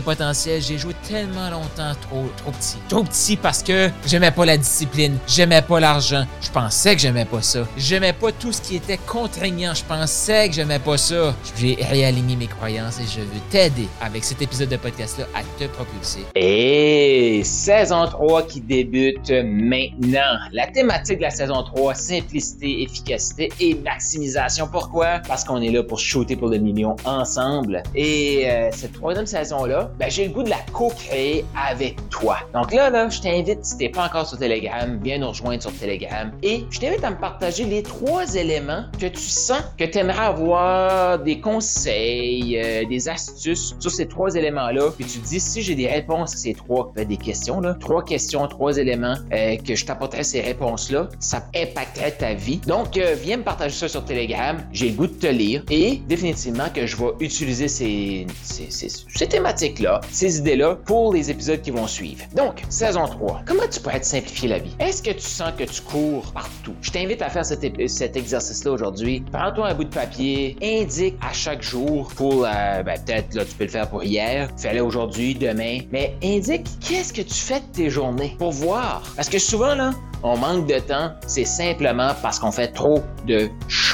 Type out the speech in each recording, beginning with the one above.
potentiel. J'ai joué tellement longtemps trop, trop petit. Trop petit parce que j'aimais pas la discipline, j'aimais pas l'argent. Je pensais que j'aimais pas ça. J'aimais pas tout ce qui était contraignant. Je pensais que j'aimais pas ça. J'ai réaligné mes croyances et je veux t'aider avec cet épisode de podcast-là à te propulser. Et saison 3 qui débute maintenant. La thématique de la saison 3, simplicité, efficacité et maximisation. Pourquoi? Parce qu'on est là pour shooter pour le million ensemble. Et euh, cette troisième saison-là, ben, j'ai le goût de la co-créer avec toi. Donc là, là, je t'invite, si t'es pas encore sur Telegram, viens nous rejoindre sur Telegram. Et je t'invite à me partager les trois éléments que tu sens que tu aimerais avoir des conseils, euh, des astuces sur ces trois éléments-là. Puis tu dis, si j'ai des réponses à ces trois, ben, des questions, là, trois questions, trois éléments, euh, que je t'apporterais ces réponses-là, ça impacterait ta vie. Donc, euh, viens me partager ça sur Telegram. J'ai le goût de te lire et définitivement que je vais utiliser ces, ces, ces, ces thématiques-là, ces idées-là pour les épisodes qui vont suivre. Donc, saison 3. Comment tu pourrais te simplifier la vie? Est-ce que tu sens que tu cours partout? Je t'invite à faire cet, cet exercice-là aujourd'hui. Prends-toi un bout de papier, indique à chaque jour pour, euh, ben, peut-être, là, tu peux le faire pour hier, fais-le aujourd'hui, demain, mais indique qu'est-ce que tu fais de tes journées pour voir. Parce que souvent, là, on manque de temps, c'est simplement parce qu'on fait trop de choses.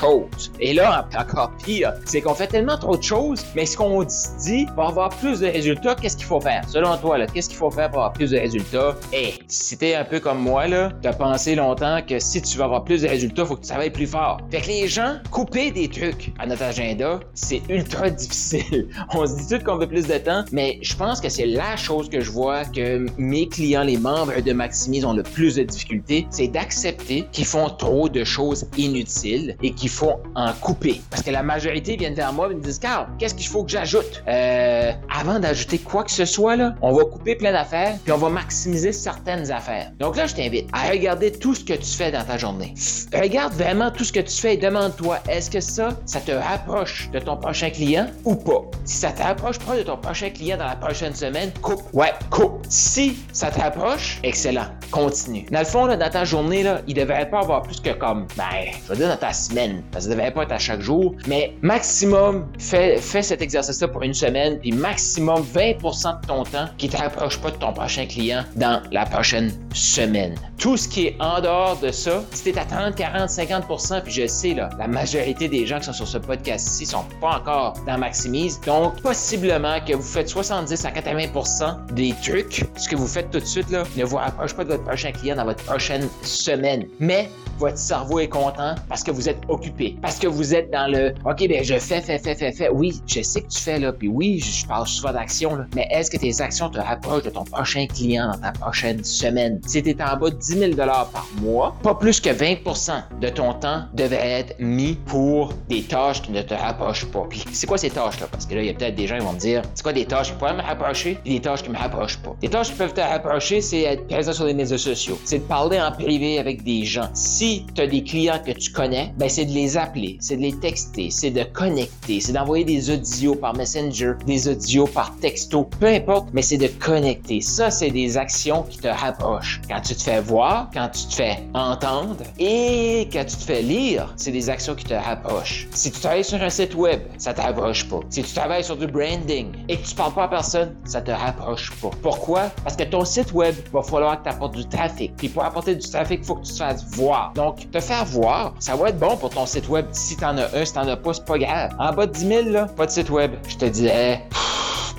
Et là, encore pire, c'est qu'on fait tellement trop de choses, mais ce qu'on dit pour avoir plus de résultats, qu'est-ce qu'il faut faire? Selon toi, là, qu'est-ce qu'il faut faire pour avoir plus de résultats? Et si t'es un peu comme moi, là, t'as pensé longtemps que si tu veux avoir plus de résultats, faut que tu travailles plus fort. Fait que les gens, couper des trucs à notre agenda, c'est ultra difficile. On se dit tout qu'on veut plus de temps, mais je pense que c'est la chose que je vois que mes clients, les membres de Maximise ont le plus de difficultés, c'est d'accepter qu'ils font trop de choses inutiles et qu'il faut en couper. Parce que la majorité viennent vers moi et me disent Carl, qu'est-ce qu'il faut que j'ajoute? Euh, avant d'ajouter quoi que ce soit là, on va couper plein d'affaires puis on va maximiser certaines affaires. Donc là, je t'invite à regarder tout ce que tu fais dans ta journée. Regarde vraiment tout ce que tu fais et demande-toi est-ce que ça, ça te rapproche de ton prochain client ou pas? Si ça te rapproche pas de ton prochain client dans la prochaine semaine, coupe. Ouais, coupe. Si ça te rapproche, excellent. Continue. Dans le fond, là, dans ta journée, là, il devrait pas avoir plus que comme, ben, je veux dire dans ta semaine, parce que ça devrait pas être à chaque jour, mais maximum, fais, fais cet exercice-là pour une semaine, puis maximum 20% de ton temps qui te rapproche pas de ton prochain client dans la prochaine semaine. Tout ce qui est en dehors de ça, si t'es à 30, 40, 50%, puis je sais, la majorité des gens qui sont sur ce podcast-ci sont pas encore dans Maximise, donc possiblement que vous faites 70 à 80% des trucs, ce que vous faites tout de suite, là, ne vous rapproche pas de votre prochain client dans votre prochaine semaine. Mais votre cerveau est content parce que vous êtes occupé, parce que vous êtes dans le OK, ben je fais, fais, fais, fais, fais. Oui, je sais que tu fais là, puis oui, je parle souvent d'action, là, mais est-ce que tes actions te rapprochent de ton prochain client dans ta prochaine semaine? Si tu en bas de 10 000 par mois, pas plus que 20% de ton temps devrait être mis pour des tâches qui ne te rapprochent pas. Puis c'est quoi ces tâches-là? Parce que là, il y a peut-être des gens qui vont me dire c'est quoi des tâches qui pourraient me rapprocher et des tâches qui me rapprochent pas? Des tâches qui peuvent te rapprocher, c'est être présent sur les médias sociaux. C'est de parler en privé avec des gens. Si tu as des clients que tu connais, ben c'est de les appeler, c'est de les texter, c'est de connecter, c'est d'envoyer des audios par Messenger, des audios par texto, peu importe, mais c'est de connecter. Ça, c'est des actions qui te rapprochent. Quand tu te fais voir, quand tu te fais entendre et quand tu te fais lire, c'est des actions qui te rapprochent. Si tu travailles sur un site web, ça te rapproche pas. Si tu travailles sur du branding et que tu parles pas à personne, ça te rapproche pas. Pourquoi? Parce que ton site web, va falloir que tu apportes du trafic. Puis pour apporter du trafic, il faut que tu te fasses voir. Donc, te faire voir, ça va être bon pour ton site web. Si t'en as un, si t'en as pas, c'est pas grave. En bas de 10 000, là, pas de site web. Je te dirais,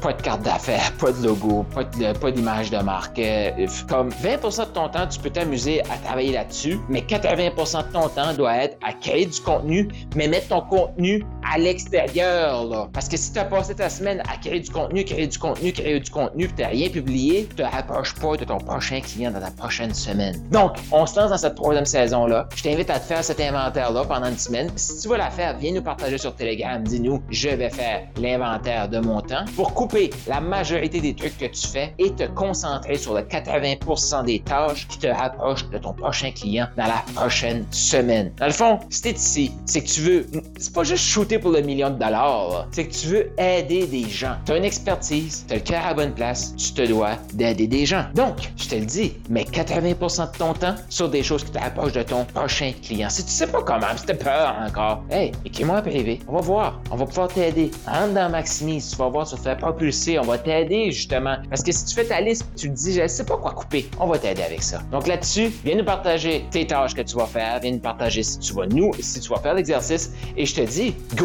pas de carte d'affaires, pas de logo, pas pas d'image de marque. Euh, comme 20% de ton temps, tu peux t'amuser à travailler là-dessus, mais 80% de ton temps doit être à créer du contenu, mais mettre ton contenu à l'extérieur, là. Parce que si tu as passé ta semaine à créer du contenu, créer du contenu, créer du contenu, puis tu rien publié, tu te rapproches pas de ton prochain client dans la prochaine semaine. Donc, on se lance dans cette troisième saison-là. Je t'invite à te faire cet inventaire-là pendant une semaine. Si tu veux la faire, viens nous partager sur Telegram. Dis-nous, je vais faire l'inventaire de mon temps pour couper la majorité des trucs que tu fais et te concentrer sur le 80% des tâches qui te rapprochent de ton prochain client dans la prochaine semaine. Dans le fond, si t'es ici, c'est que tu veux, c'est pas juste shooter pour le million de dollars, c'est que tu veux aider des gens. Tu as une expertise, tu as le cœur à bonne place, tu te dois d'aider des gens. Donc, je te le dis, mets 80% de ton temps sur des choses qui te de ton prochain client. Si tu sais pas comment, si t'as peur encore, hey, écris-moi en privé. On va voir. On va pouvoir t'aider. Rentre dans Maximise, tu vas voir, tu vas te faire propulser. On va t'aider justement. Parce que si tu fais ta liste, tu te dis, je sais pas quoi couper, on va t'aider avec ça. Donc là-dessus, viens nous partager tes tâches que tu vas faire, viens nous partager si tu vas nous, si tu vas faire l'exercice. Et je te dis, go,